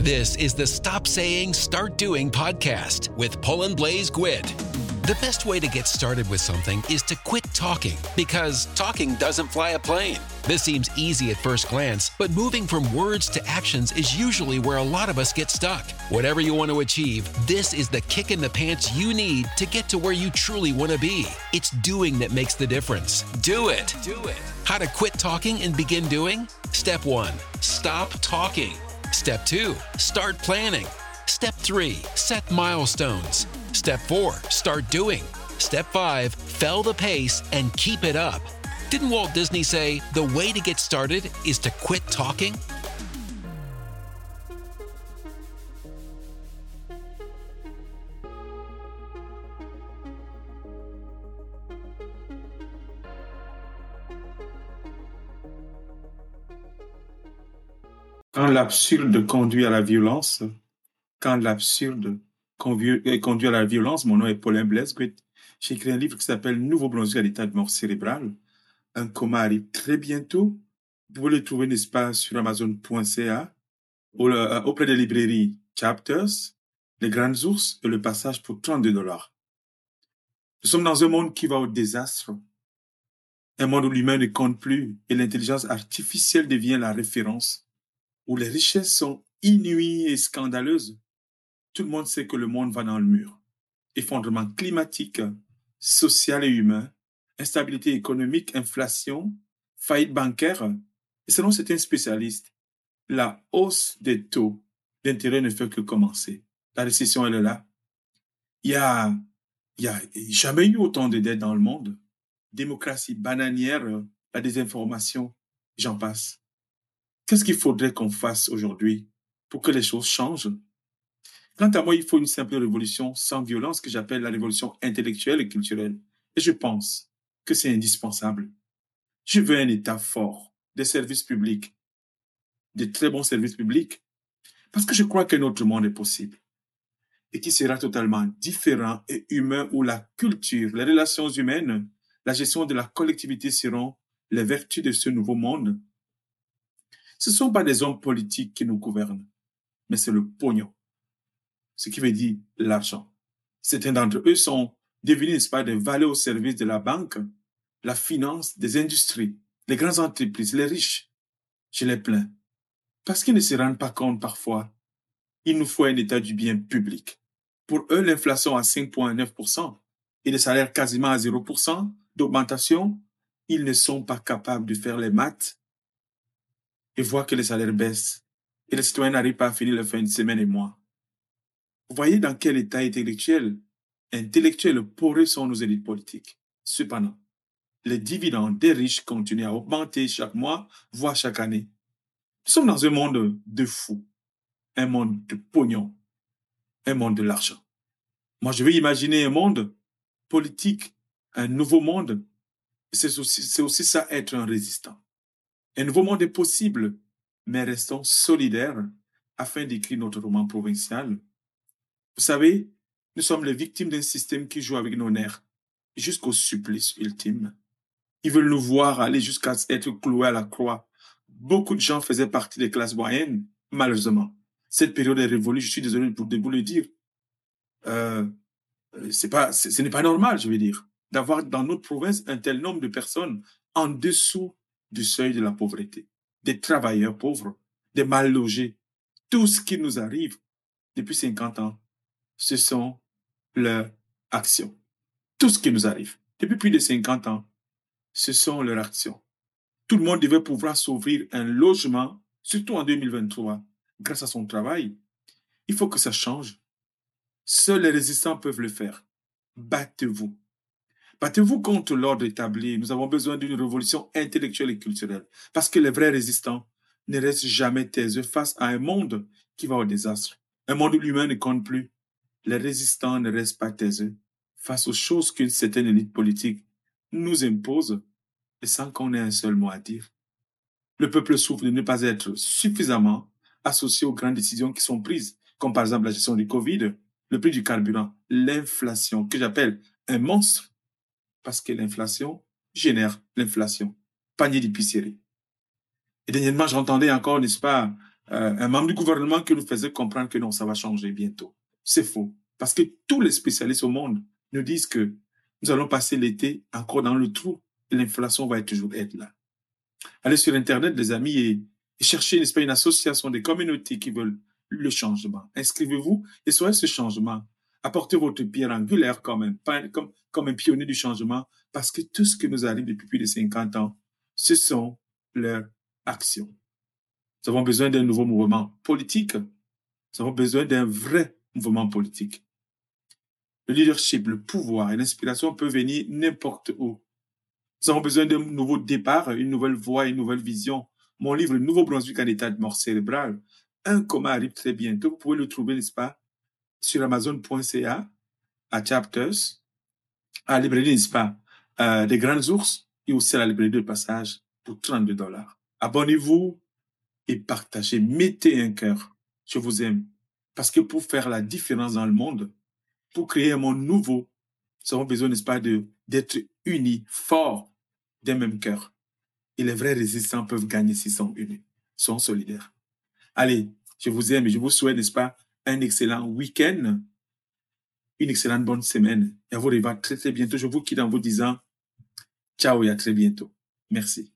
This is the Stop Saying, Start Doing podcast with Poland Blaze Gwyd. The best way to get started with something is to quit talking because talking doesn't fly a plane. This seems easy at first glance, but moving from words to actions is usually where a lot of us get stuck. Whatever you want to achieve, this is the kick in the pants you need to get to where you truly want to be. It's doing that makes the difference. Do it. Do it. How to quit talking and begin doing? Step one, stop talking. Step two, start planning. Step three, set milestones. Step four, start doing. Step five, fell the pace and keep it up. Didn't Walt Disney say the way to get started is to quit talking? Quand l'absurde conduit à la violence, quand l'absurde conduit conduit à la violence, mon nom est Paulin Blaise. J'ai écrit un livre qui s'appelle Nouveau bronzé à l'état de mort cérébrale. Un coma arrive très bientôt. Vous pouvez le trouver, n'est-ce pas, sur Amazon.ca, euh, auprès des librairies Chapters, Les Grandes Ours et Le Passage pour 32 dollars. Nous sommes dans un monde qui va au désastre. Un monde où l'humain ne compte plus et l'intelligence artificielle devient la référence où les richesses sont inouïes et scandaleuses, tout le monde sait que le monde va dans le mur. Effondrement climatique, social et humain, instabilité économique, inflation, faillite bancaire. Et selon certains spécialistes, la hausse des taux d'intérêt ne fait que commencer. La récession, elle est là. Il y a, il y a jamais eu autant de dettes dans le monde. Démocratie bananière, la désinformation, j'en passe. Qu'est-ce qu'il faudrait qu'on fasse aujourd'hui pour que les choses changent? Quant à moi, il faut une simple révolution sans violence que j'appelle la révolution intellectuelle et culturelle. Et je pense que c'est indispensable. Je veux un État fort, des services publics, de très bons services publics, parce que je crois qu'un autre monde est possible et qui sera totalement différent et humain où la culture, les relations humaines, la gestion de la collectivité seront les vertus de ce nouveau monde ce ne sont pas des hommes politiques qui nous gouvernent, mais c'est le pognon. Ce qui veut dire l'argent. Certains d'entre eux sont devenus, nest pas, des valets au service de la banque, la finance, des industries, les grandes entreprises, les riches. Je les plains. Parce qu'ils ne se rendent pas compte parfois. Il nous faut un état du bien public. Pour eux, l'inflation à 5,9% et les salaires quasiment à 0% d'augmentation, ils ne sont pas capables de faire les maths et voient que les salaires baissent et les citoyens n'arrivent pas à finir leur fin de semaine et mois. Vous voyez dans quel état intellectuel, intellectuel pourrés sont nos élites politiques. Cependant, les dividendes des riches continuent à augmenter chaque mois, voire chaque année. Nous sommes dans un monde de fous, un monde de pognon, un monde de l'argent. Moi, je veux imaginer un monde politique, un nouveau monde. C'est aussi, aussi ça être un résistant. Un nouveau monde est possible, mais restons solidaires afin d'écrire notre roman provincial. Vous savez, nous sommes les victimes d'un système qui joue avec nos nerfs jusqu'au supplice ultime. Ils veulent nous voir aller jusqu'à être cloués à la croix. Beaucoup de gens faisaient partie des classes moyennes, malheureusement. Cette période est révolue, je suis désolé pour vous le dire. Euh, c'est pas, ce n'est pas normal, je veux dire, d'avoir dans notre province un tel nombre de personnes en dessous du seuil de la pauvreté, des travailleurs pauvres, des mal logés. Tout ce qui nous arrive depuis 50 ans, ce sont leurs actions. Tout ce qui nous arrive depuis plus de 50 ans, ce sont leurs actions. Tout le monde devait pouvoir s'ouvrir un logement, surtout en 2023, grâce à son travail. Il faut que ça change. Seuls les résistants peuvent le faire. Battez-vous. Battez-vous contre l'ordre établi. Nous avons besoin d'une révolution intellectuelle et culturelle. Parce que les vrais résistants ne restent jamais taiseux face à un monde qui va au désastre. Un monde où l'humain ne compte plus. Les résistants ne restent pas taiseux face aux choses qu'une certaine élite politique nous impose et sans qu'on ait un seul mot à dire. Le peuple souffre de ne pas être suffisamment associé aux grandes décisions qui sont prises, comme par exemple la gestion du Covid, le prix du carburant, l'inflation, que j'appelle un monstre parce que l'inflation génère l'inflation. Panier d'épicerie. Et dernièrement, j'entendais encore, n'est-ce pas, euh, un membre du gouvernement qui nous faisait comprendre que non, ça va changer bientôt. C'est faux. Parce que tous les spécialistes au monde nous disent que nous allons passer l'été encore dans le trou l'inflation va toujours être là. Allez sur Internet, les amis, et, cherchez, n'est-ce pas, une association des communautés qui veulent le changement. Inscrivez-vous et soyez ce changement. Apportez votre pierre angulaire même, pas comme, comme un pionnier du changement, parce que tout ce qui nous arrive depuis plus de 50 ans, ce sont leurs actions. Nous avons besoin d'un nouveau mouvement politique. Nous avons besoin d'un vrai mouvement politique. Le leadership, le pouvoir et l'inspiration peuvent venir n'importe où. Nous avons besoin d'un nouveau départ, une nouvelle voie, une nouvelle vision. Mon livre, Nouveau Brunswick en état de mort cérébrale, un coma arrive très bientôt. Vous pouvez le trouver, n'est-ce pas, sur amazon.ca, à Chapters, à la librairie, n'est-ce pas, euh, des grandes ours et aussi à la librairie de passage pour 32 dollars. Abonnez-vous et partagez. Mettez un cœur. Je vous aime. Parce que pour faire la différence dans le monde, pour créer un monde nouveau, nous avons besoin, n'est-ce pas, d'être unis, forts, d'un même cœur. Et les vrais résistants peuvent gagner s'ils sont unis, sont solidaires. Allez, je vous aime et je vous souhaite, n'est-ce pas, un excellent week-end, une excellente bonne semaine. Et à vous revoir très très bientôt. Je vous quitte en vous disant ciao et à très bientôt. Merci.